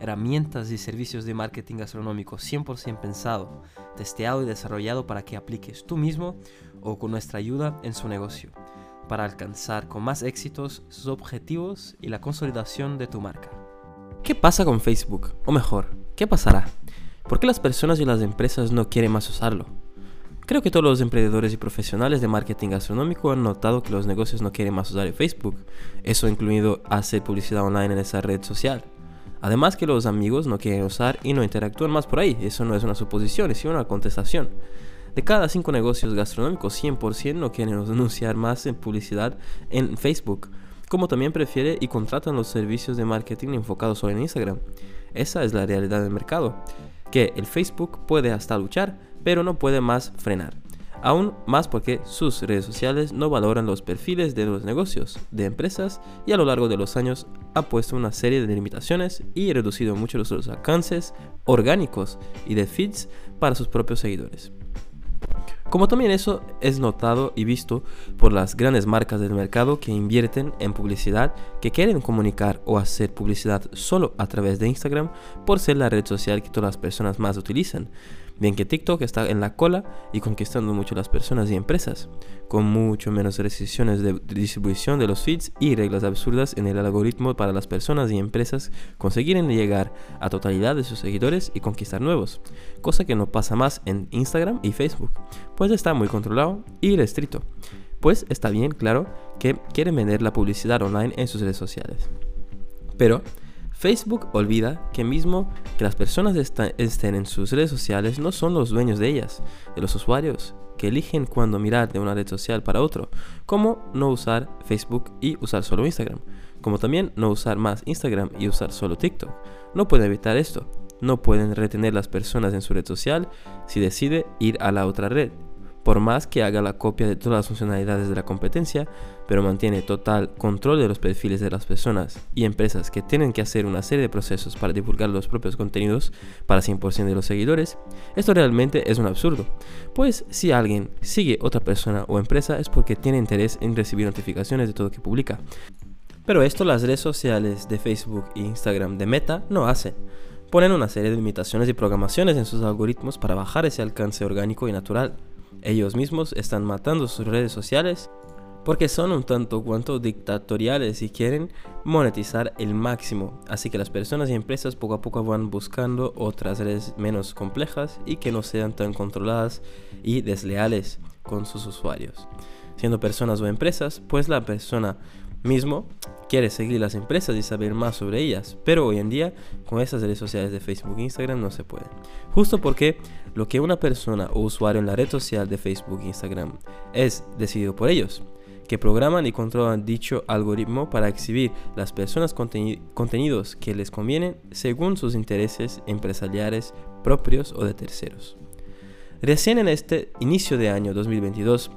herramientas y servicios de marketing gastronómico 100% pensado, testeado y desarrollado para que apliques tú mismo o con nuestra ayuda en su negocio, para alcanzar con más éxitos sus objetivos y la consolidación de tu marca. ¿Qué pasa con Facebook? O mejor, ¿qué pasará? ¿Por qué las personas y las empresas no quieren más usarlo? Creo que todos los emprendedores y profesionales de marketing gastronómico han notado que los negocios no quieren más usar el Facebook, eso incluido hacer publicidad online en esa red social. Además que los amigos no quieren usar y no interactúan más por ahí, eso no es una suposición, es una contestación. De cada cinco negocios gastronómicos, 100% no quieren anunciar más en publicidad en Facebook, como también prefiere y contratan los servicios de marketing enfocados solo en Instagram. Esa es la realidad del mercado, que el Facebook puede hasta luchar, pero no puede más frenar. Aún más porque sus redes sociales no valoran los perfiles de los negocios, de empresas y a lo largo de los años ha puesto una serie de limitaciones y reducido mucho los alcances orgánicos y de feeds para sus propios seguidores. Como también eso es notado y visto por las grandes marcas del mercado que invierten en publicidad, que quieren comunicar o hacer publicidad solo a través de Instagram por ser la red social que todas las personas más utilizan. Bien que TikTok está en la cola y conquistando mucho las personas y empresas, con mucho menos restricciones de distribución de los feeds y reglas absurdas en el algoritmo para las personas y empresas conseguirem llegar a totalidad de sus seguidores y conquistar nuevos, cosa que no pasa más en Instagram y Facebook, pues está muy controlado y restrito, pues está bien claro que quieren vender la publicidad online en sus redes sociales. Pero Facebook olvida que mismo que las personas estén en sus redes sociales no son los dueños de ellas, de los usuarios, que eligen cuándo mirar de una red social para otro, como no usar Facebook y usar solo Instagram, como también no usar más Instagram y usar solo TikTok. No pueden evitar esto, no pueden retener las personas en su red social si decide ir a la otra red por más que haga la copia de todas las funcionalidades de la competencia, pero mantiene total control de los perfiles de las personas y empresas que tienen que hacer una serie de procesos para divulgar los propios contenidos para 100% de los seguidores, esto realmente es un absurdo, pues si alguien sigue otra persona o empresa es porque tiene interés en recibir notificaciones de todo que publica. Pero esto las redes sociales de Facebook e Instagram de Meta no hacen. Ponen una serie de limitaciones y programaciones en sus algoritmos para bajar ese alcance orgánico y natural ellos mismos están matando sus redes sociales porque son un tanto cuanto dictatoriales y quieren monetizar el máximo. Así que las personas y empresas poco a poco van buscando otras redes menos complejas y que no sean tan controladas y desleales con sus usuarios. Siendo personas o empresas, pues la persona mismo quiere seguir las empresas y saber más sobre ellas, pero hoy en día con estas redes sociales de Facebook e Instagram no se puede. Justo porque lo que una persona o usuario en la red social de Facebook e Instagram es decidido por ellos, que programan y controlan dicho algoritmo para exhibir las personas contenidos que les convienen según sus intereses empresariales propios o de terceros. Recién en este inicio de año 2022,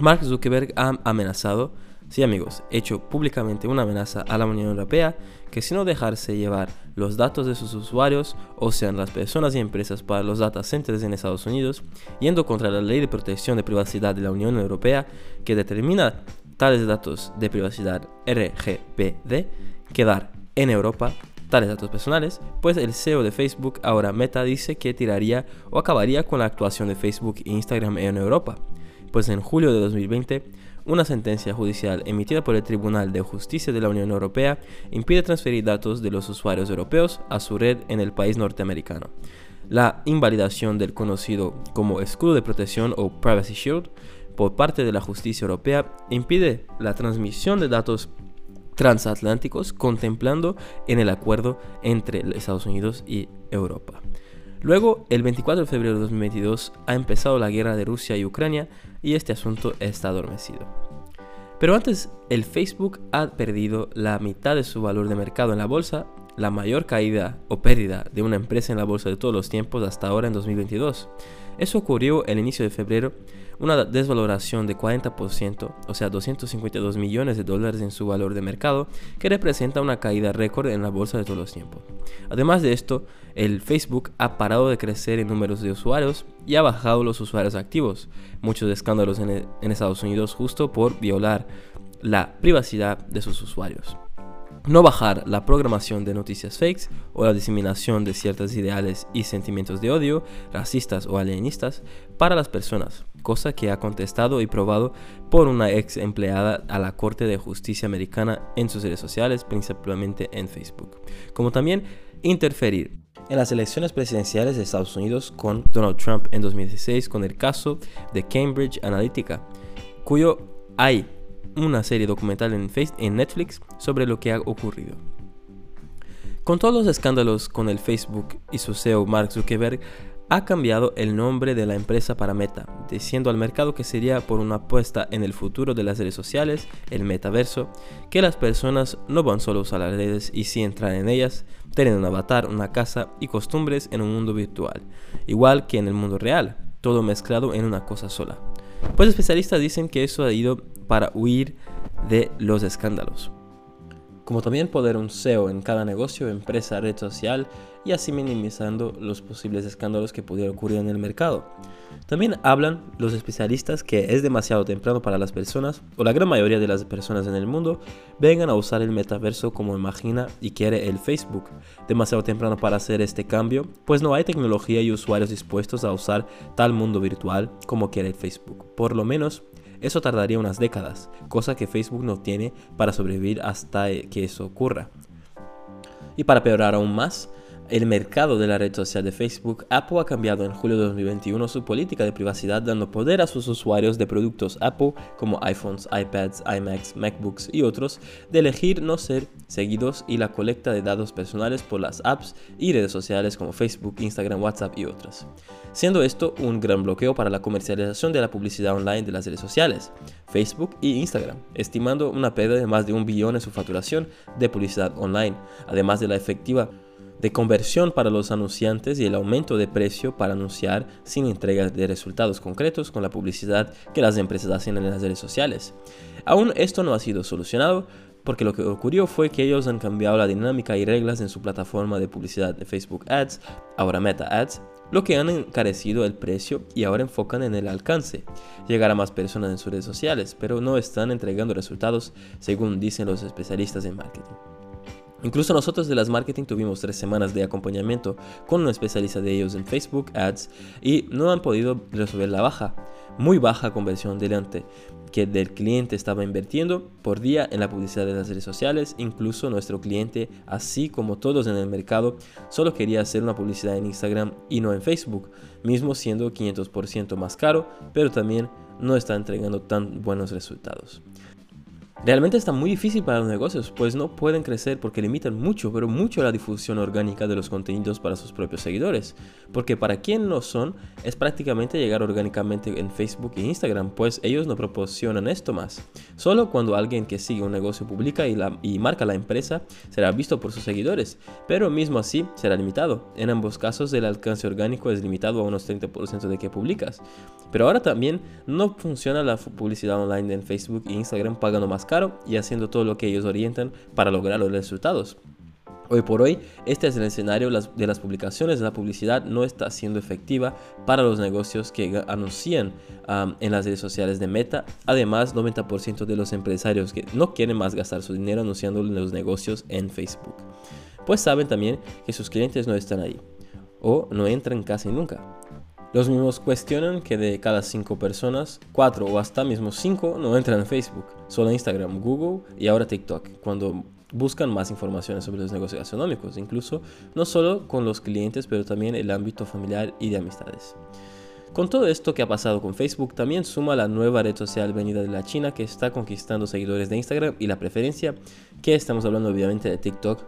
Mark Zuckerberg ha amenazado Sí amigos, hecho públicamente una amenaza a la Unión Europea que si no dejarse llevar los datos de sus usuarios, o sean las personas y empresas para los data centers en Estados Unidos, yendo contra la ley de protección de privacidad de la Unión Europea que determina tales datos de privacidad RGPD quedar en Europa tales datos personales, pues el CEO de Facebook, ahora Meta, dice que tiraría o acabaría con la actuación de Facebook e Instagram en Europa, pues en julio de 2020 una sentencia judicial emitida por el Tribunal de Justicia de la Unión Europea impide transferir datos de los usuarios europeos a su red en el país norteamericano. La invalidación del conocido como escudo de protección o Privacy Shield por parte de la justicia europea impide la transmisión de datos transatlánticos contemplando en el acuerdo entre Estados Unidos y Europa. Luego, el 24 de febrero de 2022, ha empezado la guerra de Rusia y Ucrania y este asunto está adormecido. Pero antes, el Facebook ha perdido la mitad de su valor de mercado en la bolsa la mayor caída o pérdida de una empresa en la bolsa de todos los tiempos hasta ahora en 2022. Eso ocurrió el inicio de febrero, una desvaloración de 40%, o sea 252 millones de dólares en su valor de mercado, que representa una caída récord en la bolsa de todos los tiempos. Además de esto, el Facebook ha parado de crecer en números de usuarios y ha bajado los usuarios activos, muchos escándalos en, en Estados Unidos justo por violar la privacidad de sus usuarios no bajar la programación de noticias fakes o la diseminación de ciertos ideales y sentimientos de odio, racistas o alienistas, para las personas, cosa que ha contestado y probado por una ex empleada a la Corte de Justicia Americana en sus redes sociales, principalmente en Facebook. Como también interferir en las elecciones presidenciales de Estados Unidos con Donald Trump en 2016 con el caso de Cambridge Analytica, cuyo hay una serie documental en, en Netflix sobre lo que ha ocurrido. Con todos los escándalos con el Facebook y su CEO Mark Zuckerberg, ha cambiado el nombre de la empresa para Meta, diciendo al mercado que sería por una apuesta en el futuro de las redes sociales, el metaverso, que las personas no van solo a las redes y sí entrar en ellas, tener un avatar, una casa y costumbres en un mundo virtual, igual que en el mundo real, todo mezclado en una cosa sola. Pues especialistas dicen que eso ha ido para huir de los escándalos. Como también poder un SEO en cada negocio, empresa, red social y así minimizando los posibles escándalos que pudieran ocurrir en el mercado. También hablan los especialistas que es demasiado temprano para las personas, o la gran mayoría de las personas en el mundo, vengan a usar el metaverso como imagina y quiere el Facebook. Demasiado temprano para hacer este cambio, pues no hay tecnología y usuarios dispuestos a usar tal mundo virtual como quiere el Facebook. Por lo menos eso tardaría unas décadas, cosa que Facebook no tiene para sobrevivir hasta que eso ocurra. Y para peorar aún más, el mercado de la red social de Facebook, Apple ha cambiado en julio de 2021 su política de privacidad dando poder a sus usuarios de productos Apple como iPhones, iPads, iMacs, MacBooks y otros de elegir no ser seguidos y la colecta de datos personales por las apps y redes sociales como Facebook, Instagram, WhatsApp y otras. Siendo esto un gran bloqueo para la comercialización de la publicidad online de las redes sociales, Facebook y Instagram, estimando una pérdida de más de un billón en su facturación de publicidad online, además de la efectiva de conversión para los anunciantes y el aumento de precio para anunciar sin entrega de resultados concretos con la publicidad que las empresas hacen en las redes sociales. Aún esto no ha sido solucionado porque lo que ocurrió fue que ellos han cambiado la dinámica y reglas en su plataforma de publicidad de Facebook Ads, ahora Meta Ads, lo que han encarecido el precio y ahora enfocan en el alcance, llegar a más personas en sus redes sociales, pero no están entregando resultados según dicen los especialistas en marketing. Incluso nosotros de las marketing tuvimos tres semanas de acompañamiento con un especialista de ellos en Facebook Ads y no han podido resolver la baja, muy baja conversión delante que del cliente estaba invirtiendo por día en la publicidad de las redes sociales. Incluso nuestro cliente, así como todos en el mercado, solo quería hacer una publicidad en Instagram y no en Facebook, mismo siendo 500% más caro, pero también no está entregando tan buenos resultados. Realmente está muy difícil para los negocios, pues no pueden crecer porque limitan mucho, pero mucho la difusión orgánica de los contenidos para sus propios seguidores. Porque para quien no son, es prácticamente llegar orgánicamente en Facebook e Instagram, pues ellos no proporcionan esto más. Solo cuando alguien que sigue un negocio publica y, marca la empresa, será visto por sus seguidores, pero mismo así será limitado. En ambos casos el alcance orgánico es limitado a unos 30% de que publicas. Pero ahora también no funciona la publicidad online en Facebook e Instagram pagando más y haciendo todo lo que ellos orientan para lograr los resultados. Hoy por hoy, este es el escenario de las publicaciones. La publicidad no está siendo efectiva para los negocios que anuncian en las redes sociales de Meta. Además, 90% de los empresarios que no quieren más gastar su dinero anunciando los negocios en Facebook. Pues saben también que sus clientes no están ahí o no entran casi nunca. Los mismos cuestionan que de cada 5 personas, 4 o hasta mismo 5 no entran en Facebook, solo Instagram, Google y ahora TikTok, cuando buscan más informaciones sobre los negocios gastronómicos, incluso no solo con los clientes, pero también el ámbito familiar y de amistades. Con todo esto que ha pasado con Facebook, también suma la nueva red social venida de la China que está conquistando seguidores de Instagram y la preferencia, que estamos hablando obviamente de TikTok,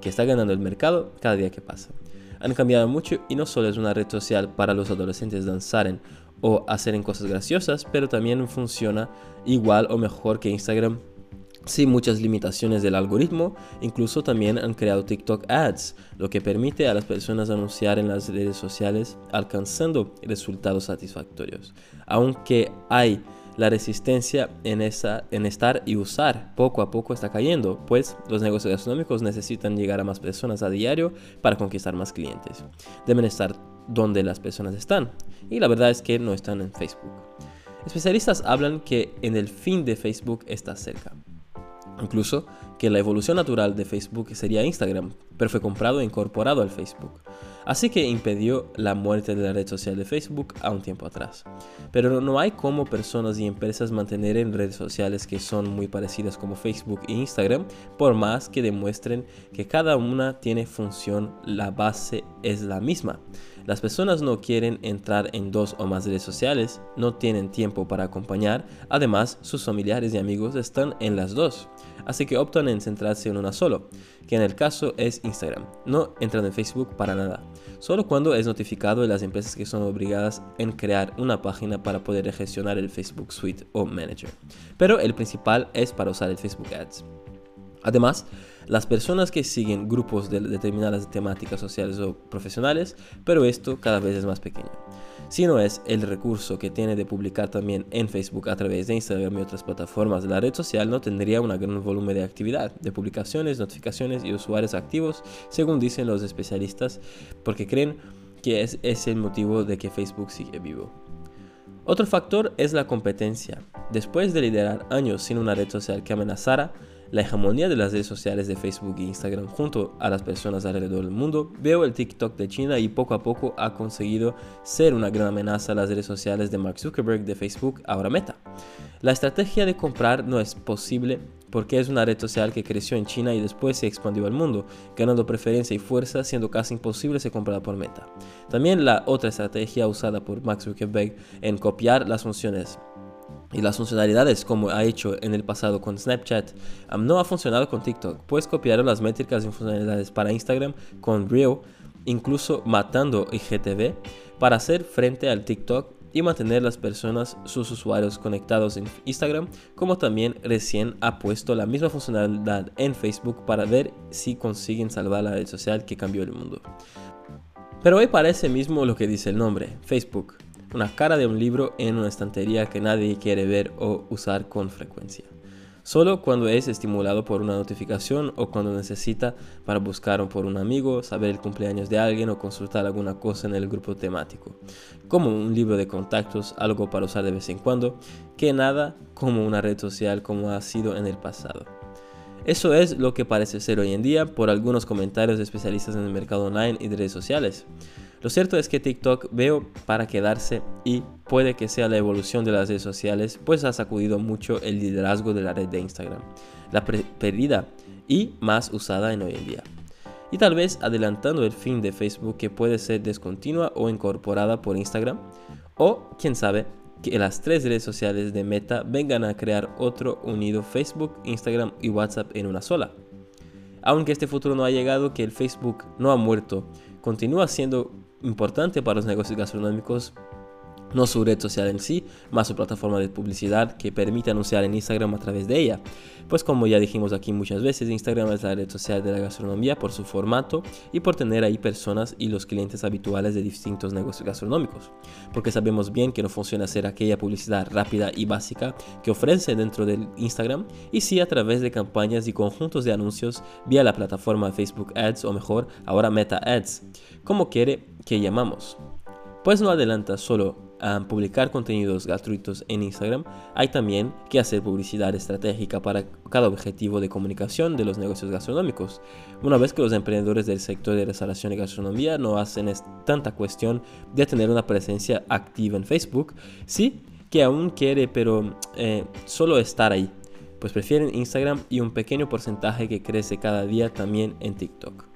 que está ganando el mercado cada día que pasa han cambiado mucho y no solo es una red social para los adolescentes danzaren o hacer cosas graciosas, pero también funciona igual o mejor que Instagram Sí, muchas limitaciones del algoritmo, incluso también han creado TikTok Ads, lo que permite a las personas anunciar en las redes sociales alcanzando resultados satisfactorios. Aunque hay la resistencia en, esa, en estar y usar poco a poco está cayendo, pues los negocios gastronómicos necesitan llegar a más personas a diario para conquistar más clientes. Deben estar donde las personas están, y la verdad es que no están en Facebook. Especialistas hablan que en el fin de Facebook está cerca. Incluso que la evolución natural de Facebook sería Instagram, pero fue comprado e incorporado al Facebook. Así que impidió la muerte de la red social de Facebook a un tiempo atrás. Pero no hay como personas y empresas mantener en redes sociales que son muy parecidas como Facebook e Instagram, por más que demuestren que cada una tiene función, la base es la misma. Las personas no quieren entrar en dos o más redes sociales, no tienen tiempo para acompañar, además sus familiares y amigos están en las dos, así que optan en centrarse en una solo, que en el caso es Instagram. No entran en Facebook para nada, solo cuando es notificado de las empresas que son obligadas en crear una página para poder gestionar el Facebook Suite o Manager. Pero el principal es para usar el Facebook Ads. Además, las personas que siguen grupos de determinadas temáticas sociales o profesionales, pero esto cada vez es más pequeño. Si no es el recurso que tiene de publicar también en Facebook a través de Instagram y otras plataformas la red social, no tendría un gran volumen de actividad, de publicaciones, notificaciones y usuarios activos, según dicen los especialistas, porque creen que es, es el motivo de que Facebook sigue vivo. Otro factor es la competencia. Después de liderar años sin una red social que amenazara, la hegemonía de las redes sociales de Facebook e Instagram junto a las personas alrededor del mundo, veo el TikTok de China y poco a poco ha conseguido ser una gran amenaza a las redes sociales de Mark Zuckerberg de Facebook, ahora Meta. La estrategia de comprar no es posible porque es una red social que creció en China y después se expandió al mundo, ganando preferencia y fuerza, siendo casi imposible ser comprada por Meta. También la otra estrategia usada por Mark Zuckerberg en copiar las funciones y las funcionalidades como ha hecho en el pasado con Snapchat no ha funcionado con TikTok, pues copiaron las métricas y funcionalidades para Instagram con Reel, incluso matando IGTV para hacer frente al TikTok y mantener las personas, sus usuarios conectados en Instagram, como también recién ha puesto la misma funcionalidad en Facebook para ver si consiguen salvar la red social que cambió el mundo. Pero hoy parece mismo lo que dice el nombre, Facebook una cara de un libro en una estantería que nadie quiere ver o usar con frecuencia. Solo cuando es estimulado por una notificación o cuando necesita para buscar por un amigo, saber el cumpleaños de alguien o consultar alguna cosa en el grupo temático. Como un libro de contactos, algo para usar de vez en cuando, que nada como una red social como ha sido en el pasado. Eso es lo que parece ser hoy en día por algunos comentarios de especialistas en el mercado online y de redes sociales. Lo cierto es que TikTok veo para quedarse y puede que sea la evolución de las redes sociales, pues ha sacudido mucho el liderazgo de la red de Instagram, la perdida y más usada en hoy en día. Y tal vez adelantando el fin de Facebook que puede ser descontinua o incorporada por Instagram, o quién sabe, que las tres redes sociales de Meta vengan a crear otro unido Facebook, Instagram y WhatsApp en una sola. Aunque este futuro no ha llegado, que el Facebook no ha muerto, continúa siendo importante para los negocios gastronómicos no su red social en sí, más su plataforma de publicidad que permite anunciar en Instagram a través de ella. Pues como ya dijimos aquí muchas veces, Instagram es la red social de la gastronomía por su formato y por tener ahí personas y los clientes habituales de distintos negocios gastronómicos. Porque sabemos bien que no funciona hacer aquella publicidad rápida y básica que ofrece dentro del Instagram y sí a través de campañas y conjuntos de anuncios vía la plataforma Facebook Ads o mejor ahora Meta Ads, como quiere que llamamos. Pues no adelanta solo a publicar contenidos gratuitos en Instagram, hay también que hacer publicidad estratégica para cada objetivo de comunicación de los negocios gastronómicos. Una vez que los emprendedores del sector de restauración y gastronomía no hacen tanta cuestión de tener una presencia activa en Facebook, sí que aún quiere, pero eh, solo estar ahí, pues prefieren Instagram y un pequeño porcentaje que crece cada día también en TikTok.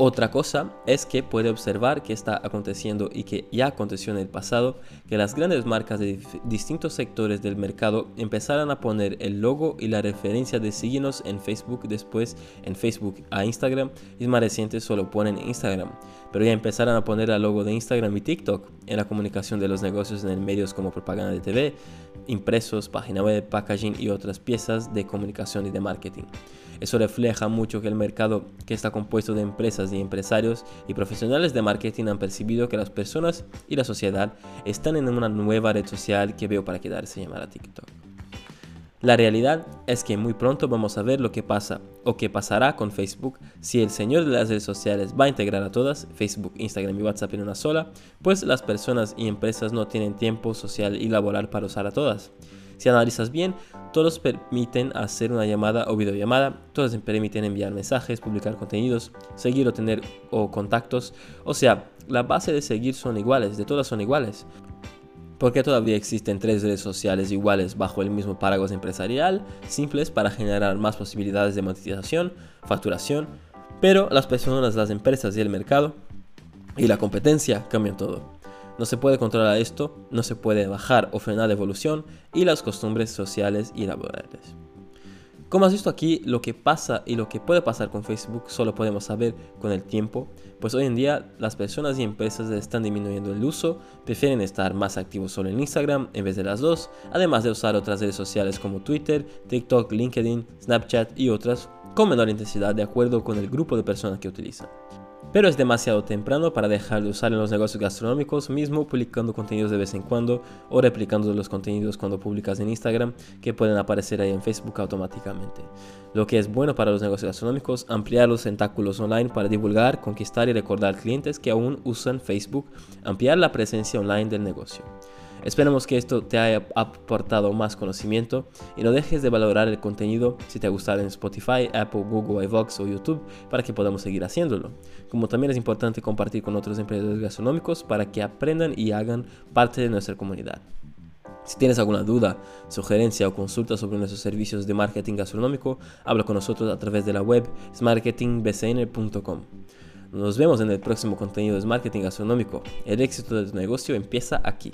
Otra cosa es que puede observar que está aconteciendo y que ya aconteció en el pasado, que las grandes marcas de distintos sectores del mercado empezaran a poner el logo y la referencia de síguenos en Facebook después en Facebook a Instagram y más recientes solo ponen Instagram, pero ya empezaron a poner el logo de Instagram y TikTok en la comunicación de los negocios en medios como propaganda de TV, impresos, página web, packaging y otras piezas de comunicación y de marketing. Eso refleja mucho que el mercado, que está compuesto de empresas y empresarios y profesionales de marketing, han percibido que las personas y la sociedad están en una nueva red social que veo para quedarse llamada TikTok. La realidad es que muy pronto vamos a ver lo que pasa o qué pasará con Facebook si el señor de las redes sociales va a integrar a todas, Facebook, Instagram y WhatsApp en una sola, pues las personas y empresas no tienen tiempo social y laboral para usar a todas. Si analizas bien, todos permiten hacer una llamada o videollamada, todos permiten enviar mensajes, publicar contenidos, seguir o tener o contactos. O sea, la base de seguir son iguales, de todas son iguales. ¿Por qué todavía existen tres redes sociales iguales bajo el mismo paraguas empresarial, simples para generar más posibilidades de monetización, facturación? Pero las personas, las empresas y el mercado y la competencia cambian todo. No se puede controlar esto, no se puede bajar o frenar la evolución y las costumbres sociales y laborales. Como has visto aquí, lo que pasa y lo que puede pasar con Facebook solo podemos saber con el tiempo, pues hoy en día las personas y empresas están disminuyendo el uso, prefieren estar más activos solo en Instagram en vez de las dos, además de usar otras redes sociales como Twitter, TikTok, LinkedIn, Snapchat y otras con menor intensidad de acuerdo con el grupo de personas que utilizan. Pero es demasiado temprano para dejar de usar en los negocios gastronómicos, mismo publicando contenidos de vez en cuando o replicando los contenidos cuando publicas en Instagram que pueden aparecer ahí en Facebook automáticamente. Lo que es bueno para los negocios gastronómicos, ampliar los tentáculos online para divulgar, conquistar y recordar clientes que aún usan Facebook, ampliar la presencia online del negocio. Esperemos que esto te haya aportado más conocimiento y no dejes de valorar el contenido si te ha gustado en Spotify, Apple, Google, iVox o YouTube para que podamos seguir haciéndolo. Como también es importante compartir con otros emprendedores gastronómicos para que aprendan y hagan parte de nuestra comunidad. Si tienes alguna duda, sugerencia o consulta sobre nuestros servicios de marketing gastronómico, habla con nosotros a través de la web smarketingbcn.com. Nos vemos en el próximo contenido de marketing gastronómico. El éxito de tu negocio empieza aquí.